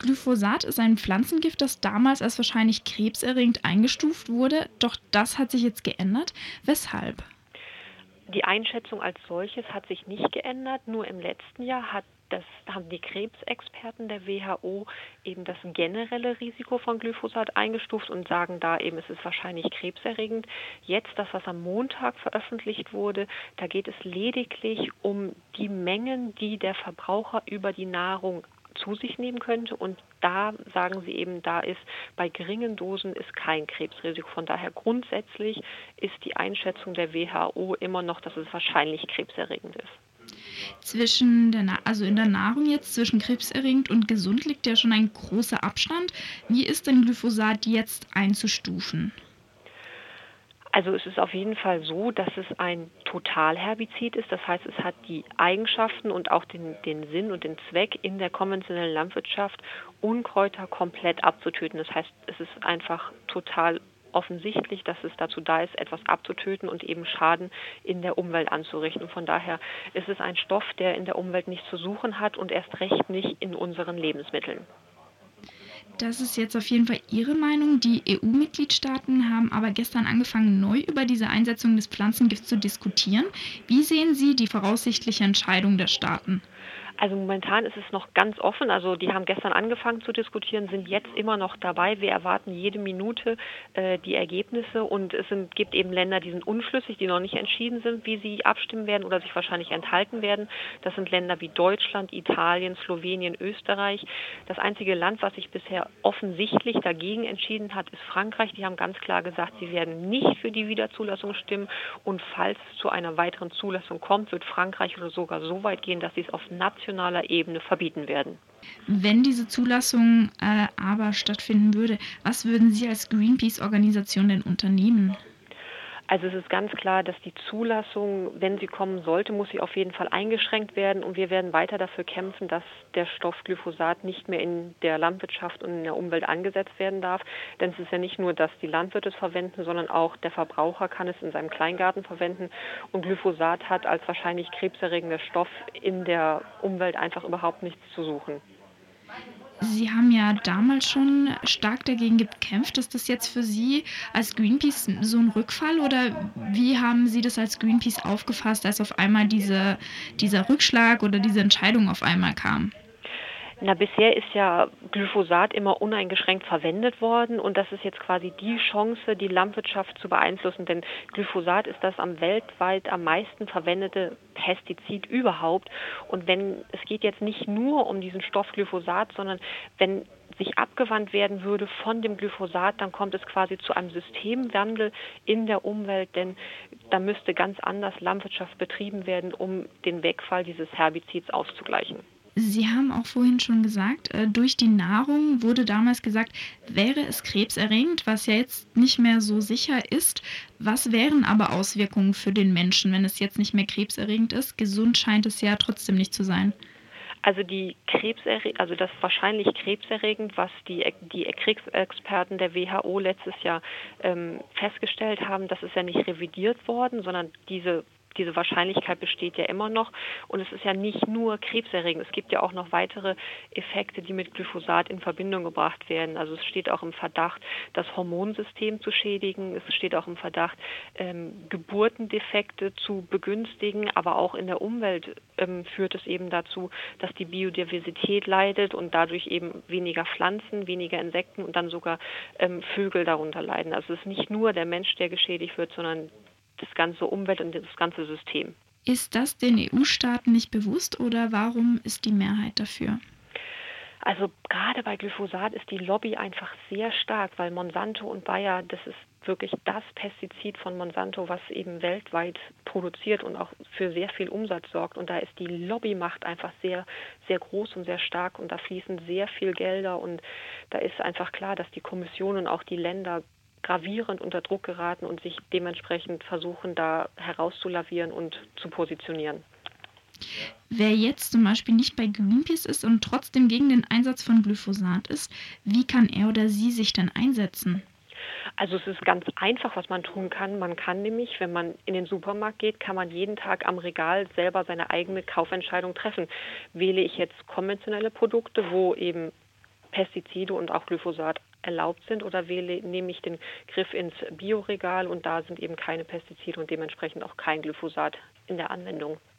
Glyphosat ist ein Pflanzengift, das damals als wahrscheinlich krebserregend eingestuft wurde, doch das hat sich jetzt geändert. Weshalb? Die Einschätzung als solches hat sich nicht geändert. Nur im letzten Jahr hat das haben die Krebsexperten der WHO eben das generelle Risiko von Glyphosat eingestuft und sagen da eben, es ist wahrscheinlich krebserregend. Jetzt das, was am Montag veröffentlicht wurde, da geht es lediglich um die Mengen, die der Verbraucher über die Nahrung zu sich nehmen könnte. Und da sagen sie eben, da ist bei geringen Dosen ist kein Krebsrisiko. Von daher grundsätzlich ist die Einschätzung der WHO immer noch, dass es wahrscheinlich krebserregend ist. Zwischen der, also in der Nahrung jetzt zwischen krebserregend und gesund liegt ja schon ein großer Abstand. Wie ist denn Glyphosat jetzt einzustufen? Also es ist auf jeden Fall so, dass es ein Totalherbizid ist. Das heißt, es hat die Eigenschaften und auch den, den Sinn und den Zweck in der konventionellen Landwirtschaft, Unkräuter komplett abzutöten. Das heißt, es ist einfach total offensichtlich, dass es dazu da ist, etwas abzutöten und eben Schaden in der Umwelt anzurichten. Von daher ist es ein Stoff, der in der Umwelt nichts zu suchen hat und erst recht nicht in unseren Lebensmitteln. Das ist jetzt auf jeden Fall Ihre Meinung. Die EU-Mitgliedstaaten haben aber gestern angefangen, neu über diese Einsetzung des Pflanzengifts zu diskutieren. Wie sehen Sie die voraussichtliche Entscheidung der Staaten? Also momentan ist es noch ganz offen. Also die haben gestern angefangen zu diskutieren, sind jetzt immer noch dabei. Wir erwarten jede Minute äh, die Ergebnisse und es sind, gibt eben Länder, die sind unschlüssig, die noch nicht entschieden sind, wie sie abstimmen werden oder sich wahrscheinlich enthalten werden. Das sind Länder wie Deutschland, Italien, Slowenien, Österreich. Das einzige Land, was sich bisher offensichtlich dagegen entschieden hat, ist Frankreich. Die haben ganz klar gesagt, sie werden nicht für die Wiederzulassung stimmen und falls es zu einer weiteren Zulassung kommt, wird Frankreich oder sogar so weit gehen, dass sie es auf nationaler nationaler Ebene verbieten werden. Wenn diese Zulassung äh, aber stattfinden würde, was würden Sie als Greenpeace-Organisation denn unternehmen? Also es ist ganz klar, dass die Zulassung, wenn sie kommen sollte, muss sie auf jeden Fall eingeschränkt werden und wir werden weiter dafür kämpfen, dass der Stoff Glyphosat nicht mehr in der Landwirtschaft und in der Umwelt angesetzt werden darf. Denn es ist ja nicht nur, dass die Landwirte es verwenden, sondern auch der Verbraucher kann es in seinem Kleingarten verwenden und Glyphosat hat als wahrscheinlich krebserregender Stoff in der Umwelt einfach überhaupt nichts zu suchen. Sie haben ja damals schon stark dagegen gekämpft. Ist das jetzt für Sie als Greenpeace so ein Rückfall oder wie haben Sie das als Greenpeace aufgefasst, als auf einmal diese, dieser Rückschlag oder diese Entscheidung auf einmal kam? Na, bisher ist ja Glyphosat immer uneingeschränkt verwendet worden und das ist jetzt quasi die Chance, die Landwirtschaft zu beeinflussen, denn Glyphosat ist das am weltweit am meisten verwendete Pestizid überhaupt und wenn es geht jetzt nicht nur um diesen Stoff Glyphosat, sondern wenn sich abgewandt werden würde von dem Glyphosat, dann kommt es quasi zu einem Systemwandel in der Umwelt, denn da müsste ganz anders Landwirtschaft betrieben werden, um den Wegfall dieses Herbizids auszugleichen. Sie haben auch vorhin schon gesagt, äh, durch die Nahrung wurde damals gesagt, wäre es krebserregend, was ja jetzt nicht mehr so sicher ist. Was wären aber Auswirkungen für den Menschen, wenn es jetzt nicht mehr krebserregend ist? Gesund scheint es ja trotzdem nicht zu sein. Also die Krebserre also das wahrscheinlich krebserregend, was die, die Krebsexperten der WHO letztes Jahr ähm, festgestellt haben, das ist ja nicht revidiert worden, sondern diese diese Wahrscheinlichkeit besteht ja immer noch. Und es ist ja nicht nur krebserregend. Es gibt ja auch noch weitere Effekte, die mit Glyphosat in Verbindung gebracht werden. Also es steht auch im Verdacht, das Hormonsystem zu schädigen. Es steht auch im Verdacht, ähm, Geburtendefekte zu begünstigen. Aber auch in der Umwelt ähm, führt es eben dazu, dass die Biodiversität leidet und dadurch eben weniger Pflanzen, weniger Insekten und dann sogar ähm, Vögel darunter leiden. Also es ist nicht nur der Mensch, der geschädigt wird, sondern das ganze Umwelt und das ganze System. Ist das den EU-Staaten nicht bewusst oder warum ist die Mehrheit dafür? Also gerade bei Glyphosat ist die Lobby einfach sehr stark, weil Monsanto und Bayer, das ist wirklich das Pestizid von Monsanto, was eben weltweit produziert und auch für sehr viel Umsatz sorgt. Und da ist die Lobbymacht einfach sehr, sehr groß und sehr stark und da fließen sehr viel Gelder und da ist einfach klar, dass die Kommission und auch die Länder gravierend unter Druck geraten und sich dementsprechend versuchen, da herauszulavieren und zu positionieren. Wer jetzt zum Beispiel nicht bei Greenpeace ist und trotzdem gegen den Einsatz von Glyphosat ist, wie kann er oder sie sich denn einsetzen? Also es ist ganz einfach, was man tun kann. Man kann nämlich, wenn man in den Supermarkt geht, kann man jeden Tag am Regal selber seine eigene Kaufentscheidung treffen. Wähle ich jetzt konventionelle Produkte, wo eben Pestizide und auch Glyphosat erlaubt sind oder wähle, nehme ich den Griff ins Bioregal und da sind eben keine Pestizide und dementsprechend auch kein Glyphosat in der Anwendung.